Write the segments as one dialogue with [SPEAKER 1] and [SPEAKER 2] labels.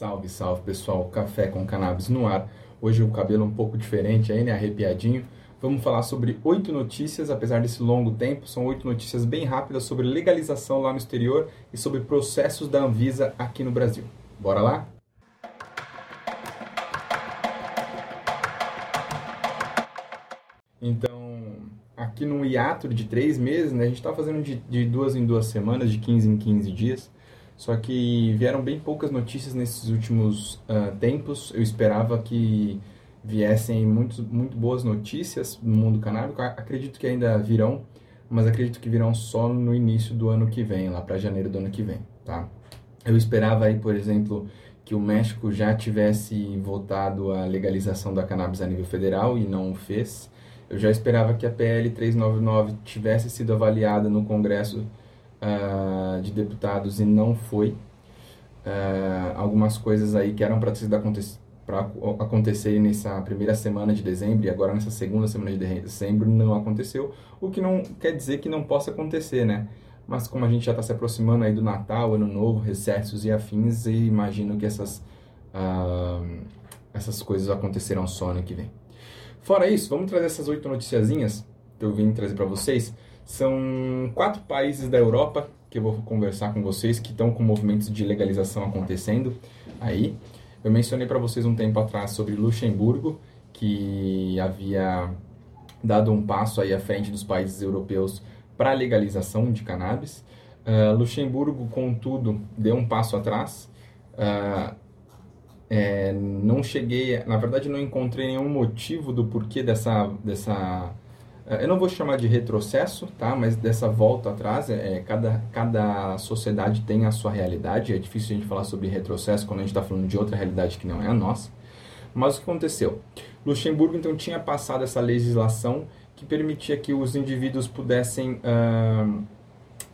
[SPEAKER 1] Salve, salve pessoal, café com cannabis no ar. Hoje o cabelo um pouco diferente aí, né, arrepiadinho. Vamos falar sobre oito notícias, apesar desse longo tempo, são oito notícias bem rápidas sobre legalização lá no exterior e sobre processos da Anvisa aqui no Brasil. Bora lá? Então, aqui no hiato de três meses, né, a gente está fazendo de, de duas em duas semanas, de 15 em 15 dias. Só que vieram bem poucas notícias nesses últimos uh, tempos. Eu esperava que viessem muito, muito boas notícias no mundo canábico. Acredito que ainda virão, mas acredito que virão só no início do ano que vem, lá para janeiro do ano que vem, tá? Eu esperava aí, por exemplo, que o México já tivesse votado a legalização da cannabis a nível federal e não o fez. Eu já esperava que a PL 399 tivesse sido avaliada no Congresso uh, de deputados e não foi. Uh, algumas coisas aí que eram para acontecer nessa primeira semana de dezembro e agora nessa segunda semana de dezembro não aconteceu, o que não quer dizer que não possa acontecer, né? Mas como a gente já está se aproximando aí do Natal, Ano Novo, recessos e afins, e imagino que essas, uh, essas coisas acontecerão só ano que vem. Fora isso, vamos trazer essas oito noticiazinhas que eu vim trazer para vocês são quatro países da Europa que eu vou conversar com vocês que estão com movimentos de legalização acontecendo aí. Eu mencionei para vocês um tempo atrás sobre Luxemburgo, que havia dado um passo aí à frente dos países europeus para a legalização de cannabis. Uh, Luxemburgo, contudo, deu um passo atrás. Uh, é, não cheguei, na verdade, não encontrei nenhum motivo do porquê dessa, dessa eu não vou chamar de retrocesso, tá? Mas dessa volta atrás, é, é, cada, cada sociedade tem a sua realidade. É difícil a gente falar sobre retrocesso quando a gente está falando de outra realidade que não é a nossa. Mas o que aconteceu? Luxemburgo então tinha passado essa legislação que permitia que os indivíduos pudessem uh,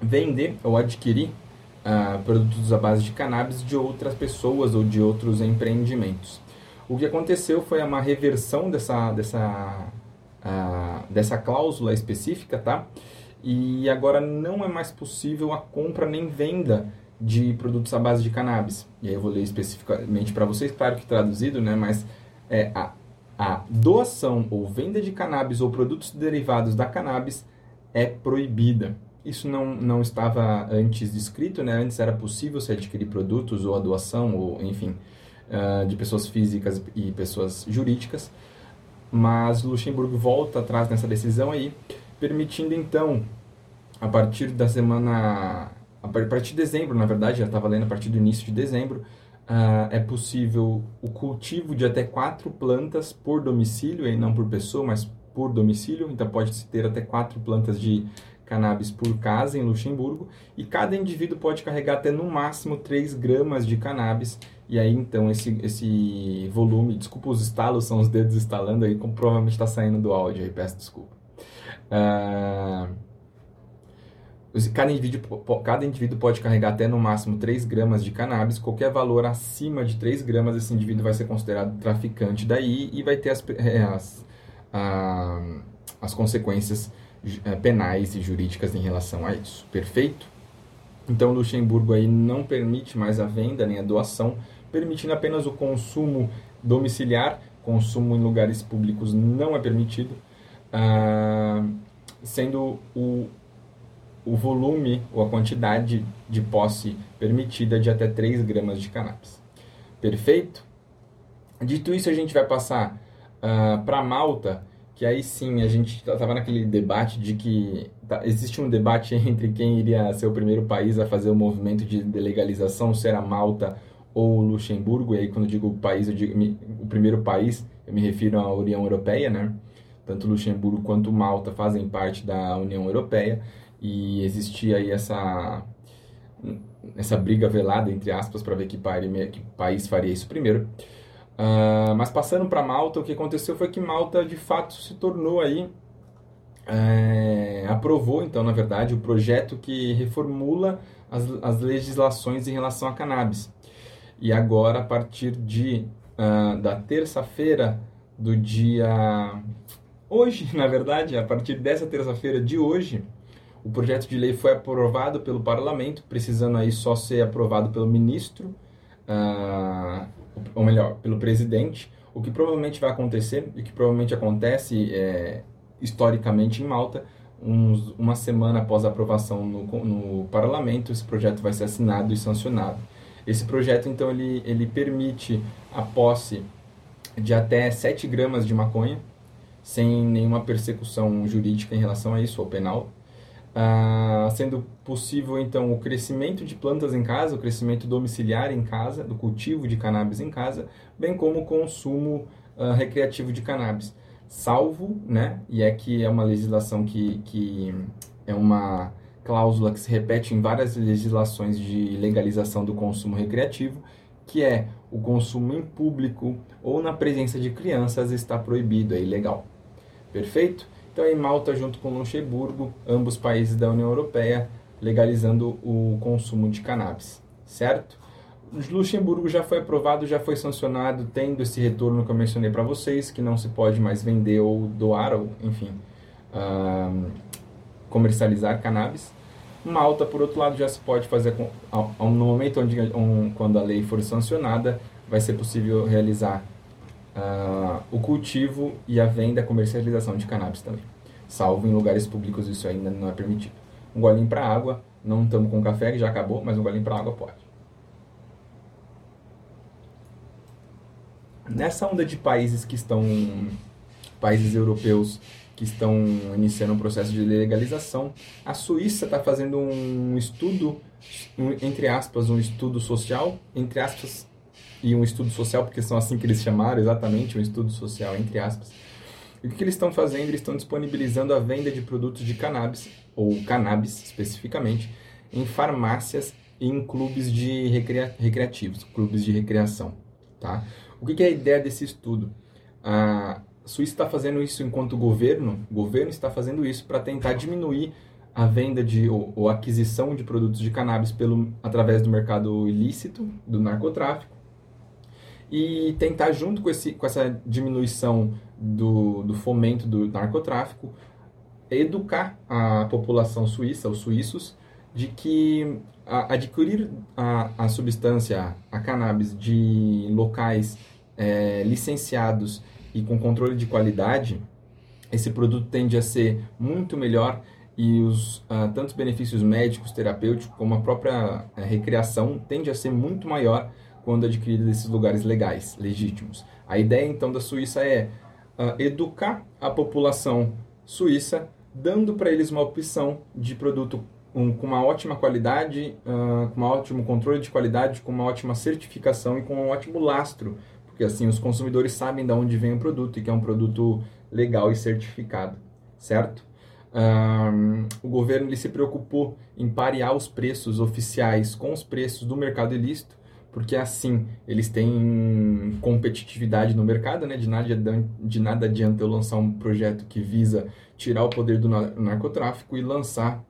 [SPEAKER 1] vender ou adquirir uh, produtos à base de cannabis de outras pessoas ou de outros empreendimentos. O que aconteceu foi uma reversão dessa, dessa dessa cláusula específica, tá? E agora não é mais possível a compra nem venda de produtos à base de cannabis. E aí eu vou ler especificamente para vocês, claro que traduzido, né? Mas é a, a doação ou venda de cannabis ou produtos derivados da cannabis é proibida. Isso não, não estava antes descrito, né? Antes era possível se adquirir produtos ou a doação, ou enfim, uh, de pessoas físicas e pessoas jurídicas mas Luxemburgo volta atrás nessa decisão aí, permitindo então, a partir da semana, a partir de dezembro, na verdade, já estava lendo a partir do início de dezembro, uh, é possível o cultivo de até quatro plantas por domicílio, e não por pessoa, mas por domicílio, então pode-se ter até quatro plantas de cannabis por casa em Luxemburgo, e cada indivíduo pode carregar até no máximo 3 gramas de cannabis e aí, então, esse, esse volume, desculpa os estalos, são os dedos estalando aí, como provavelmente está saindo do áudio aí, peço desculpa. Uh, cada, indivíduo, cada indivíduo pode carregar até no máximo 3 gramas de cannabis, qualquer valor acima de 3 gramas, esse indivíduo vai ser considerado traficante daí e vai ter as, é, as, uh, as consequências penais e jurídicas em relação a isso. Perfeito? Então, Luxemburgo aí não permite mais a venda nem a doação permitindo apenas o consumo domiciliar, consumo em lugares públicos não é permitido, ah, sendo o, o volume ou a quantidade de posse permitida de até 3 gramas de cannabis. Perfeito? Dito isso, a gente vai passar ah, para Malta, que aí sim a gente estava naquele debate de que tá, existe um debate entre quem iria ser o primeiro país a fazer o movimento de legalização, se era Malta ou Luxemburgo, e aí quando digo país, eu digo o primeiro país, eu me refiro à União Europeia, né? Tanto Luxemburgo quanto Malta fazem parte da União Europeia e existia aí essa essa briga velada entre aspas para ver que, que país faria isso primeiro. Uh, mas passando para Malta, o que aconteceu foi que Malta de fato se tornou aí é, aprovou então na verdade o projeto que reformula as, as legislações em relação a cannabis. E agora, a partir de, uh, da terça-feira do dia. Hoje, na verdade, a partir dessa terça-feira de hoje, o projeto de lei foi aprovado pelo parlamento, precisando aí só ser aprovado pelo ministro uh, ou melhor, pelo presidente, o que provavelmente vai acontecer, e que provavelmente acontece é, historicamente em Malta, uns, uma semana após a aprovação no, no parlamento, esse projeto vai ser assinado e sancionado. Esse projeto, então, ele, ele permite a posse de até 7 gramas de maconha, sem nenhuma persecução jurídica em relação a isso, ou penal, ah, sendo possível então o crescimento de plantas em casa, o crescimento domiciliar em casa, do cultivo de cannabis em casa, bem como o consumo ah, recreativo de cannabis, salvo, né, e é que é uma legislação que, que é uma cláusula que se repete em várias legislações de legalização do consumo recreativo, que é o consumo em público ou na presença de crianças está proibido, é ilegal. Perfeito? Então, em Malta, junto com Luxemburgo, ambos países da União Europeia, legalizando o consumo de cannabis, certo? Luxemburgo já foi aprovado, já foi sancionado, tendo esse retorno que eu mencionei para vocês, que não se pode mais vender ou doar, ou enfim, uh, comercializar cannabis. Malta, por outro lado, já se pode fazer, com, no momento onde, um, quando a lei for sancionada, vai ser possível realizar uh, o cultivo e a venda e comercialização de cannabis também. Salvo em lugares públicos isso ainda não é permitido. Um golinho para água, não estamos com café que já acabou, mas um golinho para água pode. Nessa onda de países que estão, países europeus que estão iniciando um processo de legalização, a Suíça está fazendo um estudo, um, entre aspas, um estudo social, entre aspas, e um estudo social, porque são assim que eles chamaram exatamente, um estudo social, entre aspas. E o que, que eles estão fazendo? Eles estão disponibilizando a venda de produtos de cannabis, ou cannabis especificamente, em farmácias e em clubes de recria recreativos, clubes de recreação. Tá? O que, que é a ideia desse estudo? A Suíça está fazendo isso enquanto governo, o governo está fazendo isso para tentar diminuir a venda de ou, ou, aquisição de produtos de cannabis pelo através do mercado ilícito, do narcotráfico, e tentar, junto com, esse, com essa diminuição do, do fomento do narcotráfico, educar a população suíça, os suíços, de que a, adquirir a, a substância, a cannabis, de locais é, licenciados e com controle de qualidade, esse produto tende a ser muito melhor e os uh, tantos benefícios médicos, terapêuticos, como a própria uh, recreação, tende a ser muito maior quando adquirido desses lugares legais, legítimos. A ideia então da Suíça é uh, educar a população suíça, dando para eles uma opção de produto um, com uma ótima qualidade, uh, com um ótimo controle de qualidade, com uma ótima certificação e com um ótimo lastro, porque assim os consumidores sabem de onde vem o produto e que é um produto legal e certificado, certo? Um, o governo ele se preocupou em parear os preços oficiais com os preços do mercado ilícito porque assim eles têm competitividade no mercado, né? De nada, de nada adianta eu lançar um projeto que visa tirar o poder do narcotráfico e lançar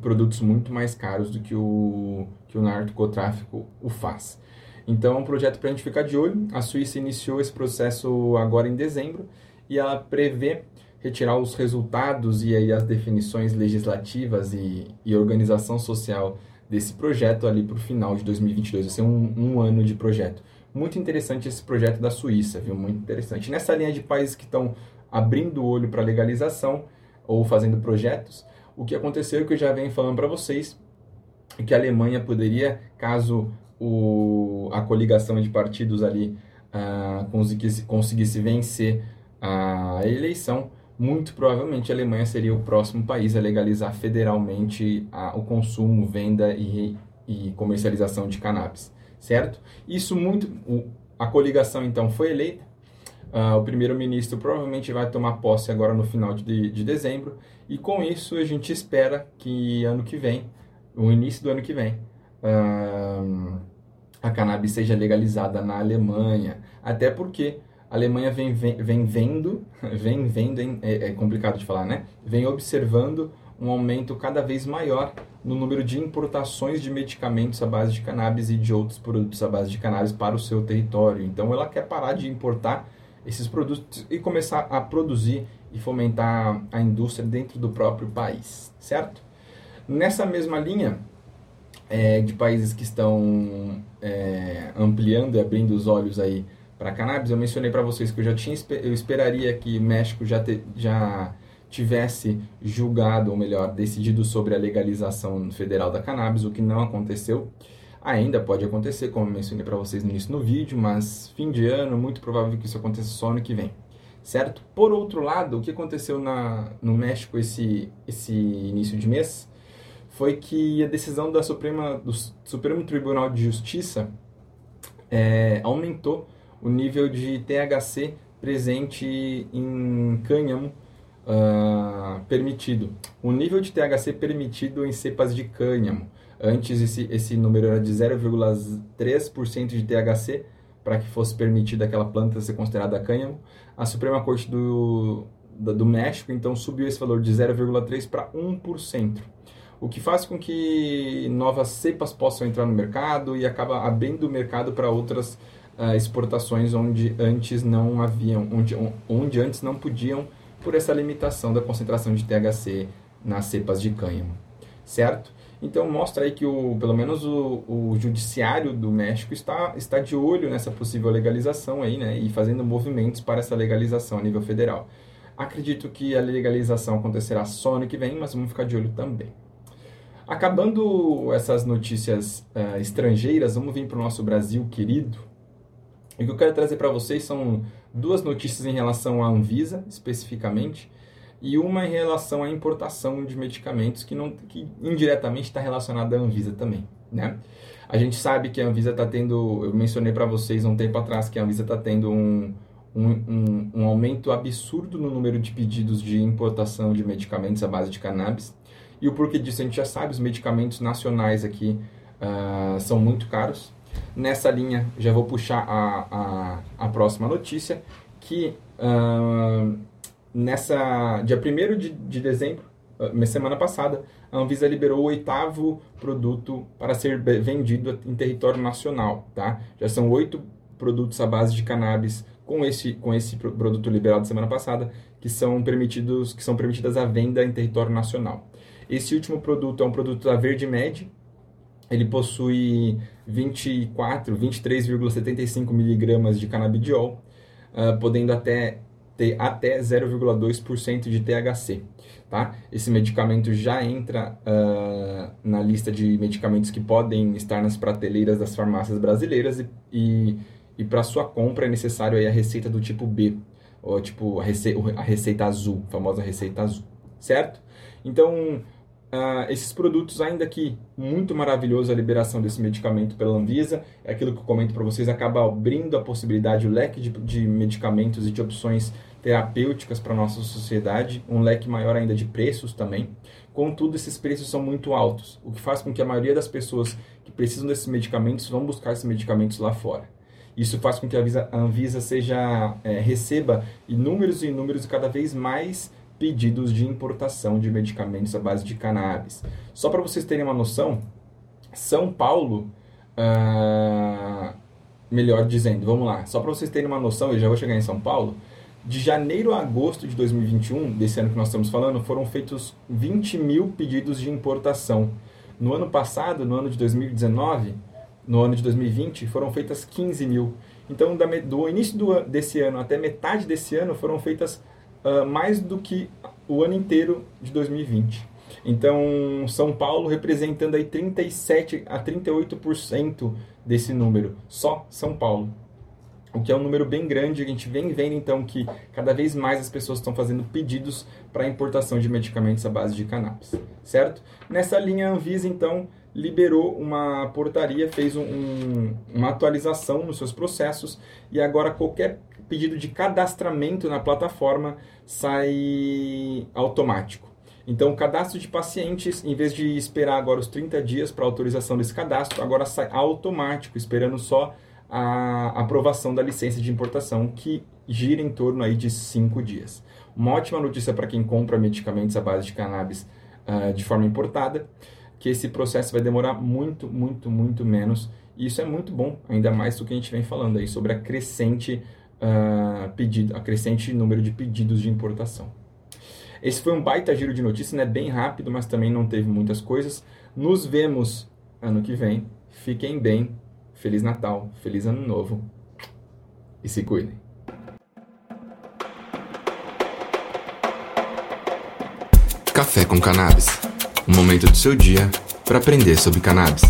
[SPEAKER 1] produtos muito mais caros do que o, que o narcotráfico o faz. Então é um projeto para a gente ficar de olho. A Suíça iniciou esse processo agora em dezembro e ela prevê retirar os resultados e aí as definições legislativas e, e organização social desse projeto ali para o final de 2022. Vai ser um, um ano de projeto. Muito interessante esse projeto da Suíça, viu? Muito interessante. Nessa linha de países que estão abrindo o olho para legalização ou fazendo projetos, o que aconteceu é que eu já venho falando para vocês que a Alemanha poderia, caso o, a coligação de partidos ali uh, conseguisse, conseguisse vencer a eleição, muito provavelmente a Alemanha seria o próximo país a legalizar federalmente a, o consumo, venda e, e comercialização de cannabis, certo? Isso muito, o, a coligação então foi eleita, uh, o primeiro-ministro provavelmente vai tomar posse agora no final de, de dezembro. E com isso a gente espera que ano que vem, no início do ano que vem, uh, a cannabis seja legalizada na Alemanha, até porque a Alemanha vem, vem, vem vendo, vem vendo, é, é complicado de falar, né? Vem observando um aumento cada vez maior no número de importações de medicamentos à base de cannabis e de outros produtos à base de cannabis para o seu território. Então ela quer parar de importar esses produtos e começar a produzir e fomentar a indústria dentro do próprio país, certo? Nessa mesma linha, é, de países que estão é, ampliando e abrindo os olhos aí para cannabis, eu mencionei para vocês que eu já tinha eu esperaria que o México já, te, já tivesse julgado, ou melhor, decidido sobre a legalização federal da cannabis, o que não aconteceu. Ainda pode acontecer, como eu mencionei para vocês no início no vídeo, mas fim de ano, muito provável que isso aconteça só ano que vem, certo? Por outro lado, o que aconteceu na, no México esse, esse início de mês foi que a decisão da Suprema, do Supremo Tribunal de Justiça é, aumentou o nível de THC presente em cânhamo uh, permitido. O nível de THC permitido em cepas de cânhamo. Antes esse, esse número era de 0,3% de THC para que fosse permitida aquela planta ser considerada cânhamo. A Suprema Corte do, do México então subiu esse valor de 0,3% para 1%. O que faz com que novas cepas possam entrar no mercado e acaba abrindo o mercado para outras uh, exportações onde antes não haviam, onde, onde antes não podiam por essa limitação da concentração de THC nas cepas de cânhamo, certo? Então mostra aí que o, pelo menos o, o judiciário do México está, está de olho nessa possível legalização aí, né, e fazendo movimentos para essa legalização a nível federal. Acredito que a legalização acontecerá só ano que vem, mas vamos ficar de olho também. Acabando essas notícias uh, estrangeiras, vamos vir para o nosso Brasil querido. O que eu quero trazer para vocês são duas notícias em relação à Anvisa, especificamente, e uma em relação à importação de medicamentos que, não, que indiretamente está relacionada à Anvisa também, né? A gente sabe que a Anvisa está tendo, eu mencionei para vocês um tempo atrás que a Anvisa está tendo um, um, um, um, aumento absurdo no número de pedidos de importação de medicamentos à base de cannabis. E o porquê disso a gente já sabe, os medicamentos nacionais aqui uh, são muito caros. Nessa linha, já vou puxar a, a, a próxima notícia, que uh, nessa dia 1 de, de dezembro, uh, semana passada, a Anvisa liberou o oitavo produto para ser vendido em território nacional. Tá? Já são oito produtos à base de cannabis com esse, com esse produto liberado semana passada que são permitidos que são permitidas a venda em território nacional. Esse último produto é um produto da Verde Med, ele possui 24, 23,75 miligramas de canabidiol, uh, podendo até ter até 0,2% de THC. Tá? Esse medicamento já entra uh, na lista de medicamentos que podem estar nas prateleiras das farmácias brasileiras e, e, e para sua compra é necessário aí a receita do tipo B, ou tipo a, rece a receita azul, a famosa receita azul, certo? Então, Uh, esses produtos, ainda que muito maravilhoso a liberação desse medicamento pela Anvisa, é aquilo que eu comento para vocês, acaba abrindo a possibilidade, o leque de, de medicamentos e de opções terapêuticas para nossa sociedade, um leque maior ainda de preços também. Contudo, esses preços são muito altos, o que faz com que a maioria das pessoas que precisam desses medicamentos vão buscar esses medicamentos lá fora. Isso faz com que a Anvisa, a Anvisa seja, é, receba inúmeros e inúmeros e cada vez mais pedidos de importação de medicamentos à base de cannabis. Só para vocês terem uma noção, São Paulo, uh, melhor dizendo, vamos lá, só para vocês terem uma noção, eu já vou chegar em São Paulo, de janeiro a agosto de 2021, desse ano que nós estamos falando, foram feitos 20 mil pedidos de importação. No ano passado, no ano de 2019, no ano de 2020, foram feitas 15 mil. Então, do início do, desse ano até metade desse ano, foram feitas uh, mais do que o ano inteiro de 2020. Então, São Paulo representando aí 37 a 38% desse número, só São Paulo. O que é um número bem grande, a gente vem vendo então que cada vez mais as pessoas estão fazendo pedidos para importação de medicamentos à base de cannabis, certo? Nessa linha, Anvisa então liberou uma portaria, fez um, um, uma atualização nos seus processos e agora qualquer pedido de cadastramento na plataforma sai automático. Então, o cadastro de pacientes, em vez de esperar agora os 30 dias para autorização desse cadastro, agora sai automático, esperando só a aprovação da licença de importação, que gira em torno aí de 5 dias. Uma ótima notícia para quem compra medicamentos à base de cannabis uh, de forma importada, que esse processo vai demorar muito, muito, muito menos. E isso é muito bom, ainda mais do que a gente vem falando aí sobre a crescente uh, pedido, a crescente número de pedidos de importação. Esse foi um baita giro de notícias, né? bem rápido, mas também não teve muitas coisas. Nos vemos ano que vem. Fiquem bem. Feliz Natal, feliz Ano Novo e se cuidem.
[SPEAKER 2] Café com Cannabis um momento do seu dia para aprender sobre cannabis.